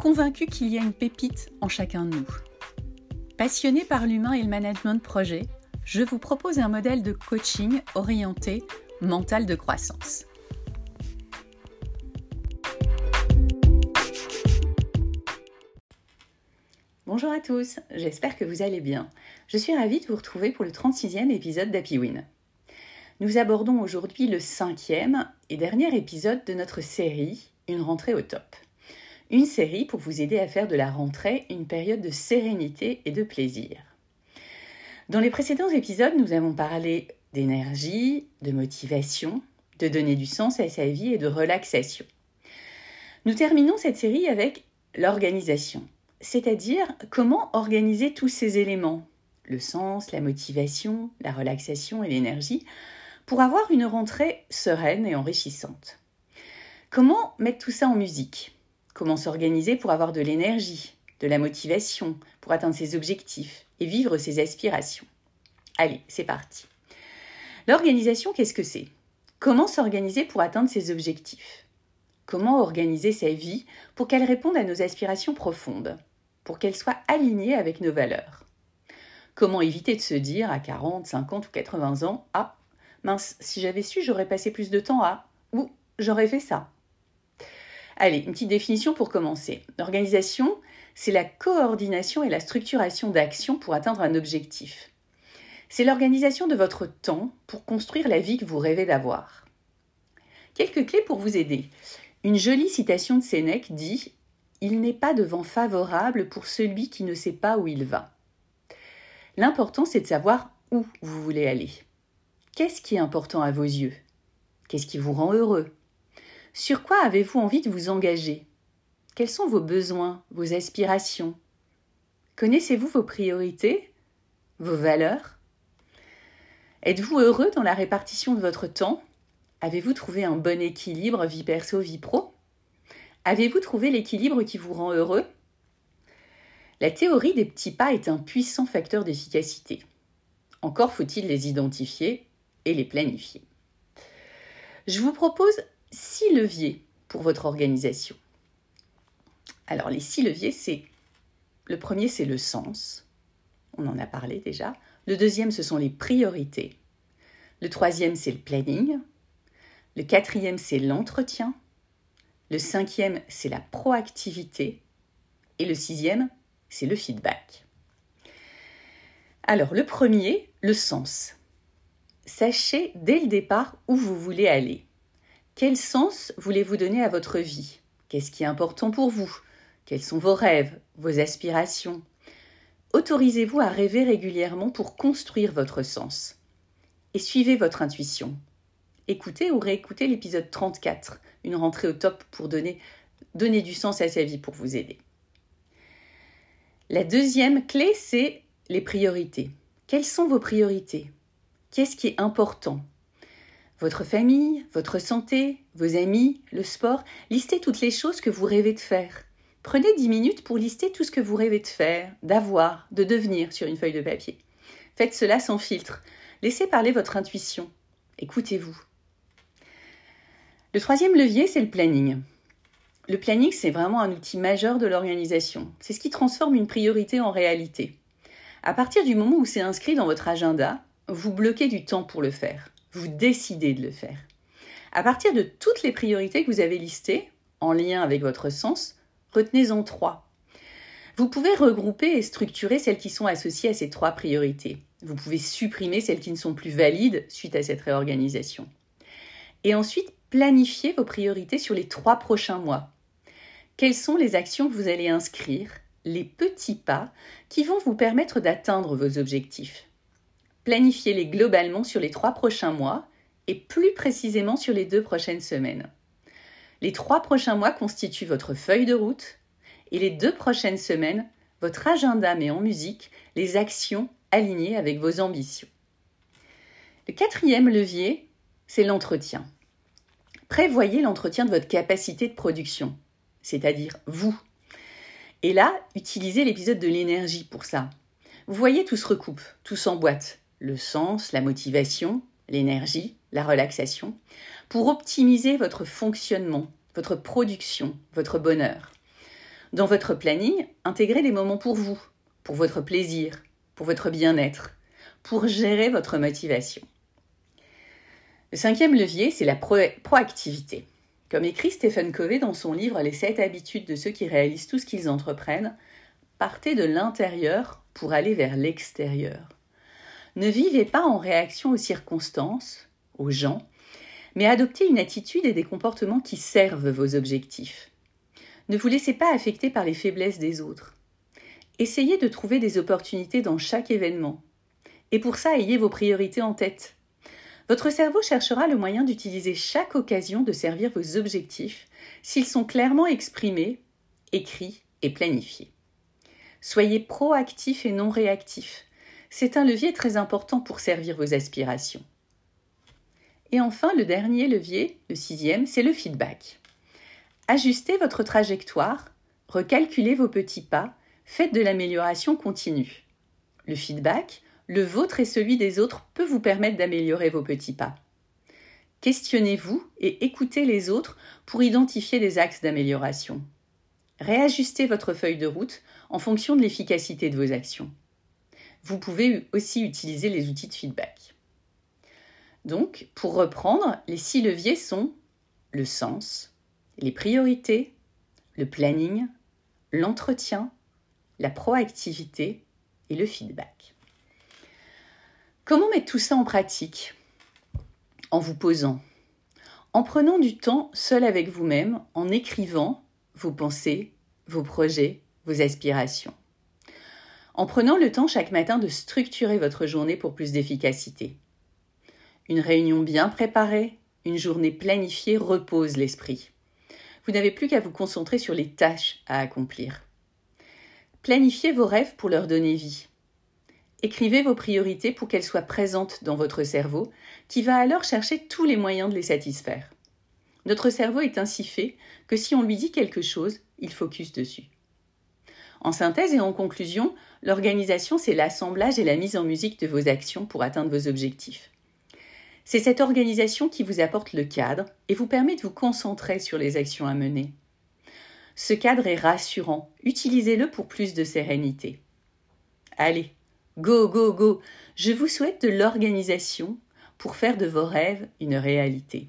convaincu qu'il y a une pépite en chacun de nous. Passionné par l'humain et le management de projet, je vous propose un modèle de coaching orienté mental de croissance. Bonjour à tous, j'espère que vous allez bien. Je suis ravie de vous retrouver pour le 36e épisode d'Happy Win. Nous abordons aujourd'hui le cinquième et dernier épisode de notre série Une rentrée au top une série pour vous aider à faire de la rentrée une période de sérénité et de plaisir. Dans les précédents épisodes, nous avons parlé d'énergie, de motivation, de donner du sens à sa vie et de relaxation. Nous terminons cette série avec l'organisation, c'est-à-dire comment organiser tous ces éléments, le sens, la motivation, la relaxation et l'énergie, pour avoir une rentrée sereine et enrichissante. Comment mettre tout ça en musique? Comment s'organiser pour avoir de l'énergie, de la motivation, pour atteindre ses objectifs et vivre ses aspirations. Allez, c'est parti. L'organisation, qu'est-ce que c'est? Comment s'organiser pour atteindre ses objectifs? Comment organiser sa vie pour qu'elle réponde à nos aspirations profondes Pour qu'elle soit alignée avec nos valeurs? Comment éviter de se dire à 40, 50 ou 80 ans Ah, mince, si j'avais su, j'aurais passé plus de temps à ou j'aurais fait ça Allez, une petite définition pour commencer. L'organisation, c'est la coordination et la structuration d'actions pour atteindre un objectif. C'est l'organisation de votre temps pour construire la vie que vous rêvez d'avoir. Quelques clés pour vous aider. Une jolie citation de Sénèque dit Il n'est pas de vent favorable pour celui qui ne sait pas où il va. L'important, c'est de savoir où vous voulez aller. Qu'est-ce qui est important à vos yeux? Qu'est-ce qui vous rend heureux? Sur quoi avez-vous envie de vous engager? Quels sont vos besoins, vos aspirations? Connaissez-vous vos priorités, vos valeurs? Êtes-vous heureux dans la répartition de votre temps? Avez-vous trouvé un bon équilibre vie perso-vie pro? Avez-vous trouvé l'équilibre qui vous rend heureux? La théorie des petits pas est un puissant facteur d'efficacité. Encore faut-il les identifier et les planifier. Je vous propose six leviers pour votre organisation. Alors les six leviers, c'est le premier, c'est le sens. On en a parlé déjà. Le deuxième, ce sont les priorités. Le troisième, c'est le planning. Le quatrième, c'est l'entretien. Le cinquième, c'est la proactivité. Et le sixième, c'est le feedback. Alors, le premier, le sens. Sachez dès le départ où vous voulez aller. Quel sens voulez-vous donner à votre vie? Qu'est-ce qui est important pour vous? Quels sont vos rêves, vos aspirations? Autorisez-vous à rêver régulièrement pour construire votre sens. Et suivez votre intuition. Écoutez ou réécoutez l'épisode 34, une rentrée au top pour donner, du sens à sa vie pour vous aider. La deuxième clé, c'est les priorités. Quelles sont vos priorités? Qu'est-ce qui est important? Votre famille, votre santé, vos amis, le sport, listez toutes les choses que vous rêvez de faire. Prenez 10 minutes pour lister tout ce que vous rêvez de faire, d'avoir, de devenir sur une feuille de papier. Faites cela sans filtre. Laissez parler votre intuition. Écoutez-vous. Le troisième levier, c'est le planning. Le planning, c'est vraiment un outil majeur de l'organisation. C'est ce qui transforme une priorité en réalité. À partir du moment où c'est inscrit dans votre agenda, vous bloquez du temps pour le faire vous décidez de le faire. À partir de toutes les priorités que vous avez listées, en lien avec votre sens, retenez-en trois. Vous pouvez regrouper et structurer celles qui sont associées à ces trois priorités. Vous pouvez supprimer celles qui ne sont plus valides suite à cette réorganisation. Et ensuite, planifier vos priorités sur les trois prochains mois. Quelles sont les actions que vous allez inscrire, les petits pas qui vont vous permettre d'atteindre vos objectifs? Planifiez-les globalement sur les trois prochains mois et plus précisément sur les deux prochaines semaines. Les trois prochains mois constituent votre feuille de route et les deux prochaines semaines, votre agenda met en musique les actions alignées avec vos ambitions. Le quatrième levier, c'est l'entretien. Prévoyez l'entretien de votre capacité de production, c'est-à-dire vous. Et là, utilisez l'épisode de l'énergie pour ça. Vous voyez, tout se recoupe, tout s'emboîte. Le sens, la motivation, l'énergie, la relaxation, pour optimiser votre fonctionnement, votre production, votre bonheur. Dans votre planning, intégrez des moments pour vous, pour votre plaisir, pour votre bien-être, pour gérer votre motivation. Le cinquième levier, c'est la proactivité. Comme écrit Stephen Covey dans son livre Les sept habitudes de ceux qui réalisent tout ce qu'ils entreprennent, partez de l'intérieur pour aller vers l'extérieur. Ne vivez pas en réaction aux circonstances, aux gens, mais adoptez une attitude et des comportements qui servent vos objectifs. Ne vous laissez pas affecter par les faiblesses des autres. Essayez de trouver des opportunités dans chaque événement. Et pour ça, ayez vos priorités en tête. Votre cerveau cherchera le moyen d'utiliser chaque occasion de servir vos objectifs s'ils sont clairement exprimés, écrits et planifiés. Soyez proactif et non réactif. C'est un levier très important pour servir vos aspirations. Et enfin, le dernier levier, le sixième, c'est le feedback. Ajustez votre trajectoire, recalculez vos petits pas, faites de l'amélioration continue. Le feedback, le vôtre et celui des autres, peut vous permettre d'améliorer vos petits pas. Questionnez-vous et écoutez les autres pour identifier des axes d'amélioration. Réajustez votre feuille de route en fonction de l'efficacité de vos actions. Vous pouvez aussi utiliser les outils de feedback. Donc, pour reprendre, les six leviers sont le sens, les priorités, le planning, l'entretien, la proactivité et le feedback. Comment mettre tout ça en pratique En vous posant, en prenant du temps seul avec vous-même, en écrivant vos pensées, vos projets, vos aspirations en prenant le temps chaque matin de structurer votre journée pour plus d'efficacité. Une réunion bien préparée, une journée planifiée repose l'esprit. Vous n'avez plus qu'à vous concentrer sur les tâches à accomplir. Planifiez vos rêves pour leur donner vie. Écrivez vos priorités pour qu'elles soient présentes dans votre cerveau, qui va alors chercher tous les moyens de les satisfaire. Notre cerveau est ainsi fait que si on lui dit quelque chose, il focus dessus. En synthèse et en conclusion, l'organisation, c'est l'assemblage et la mise en musique de vos actions pour atteindre vos objectifs. C'est cette organisation qui vous apporte le cadre et vous permet de vous concentrer sur les actions à mener. Ce cadre est rassurant, utilisez-le pour plus de sérénité. Allez, go, go, go, je vous souhaite de l'organisation pour faire de vos rêves une réalité.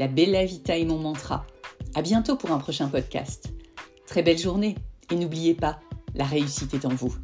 la Bella Vita est mon mantra. À bientôt pour un prochain podcast. Très belle journée et n'oubliez pas, la réussite est en vous.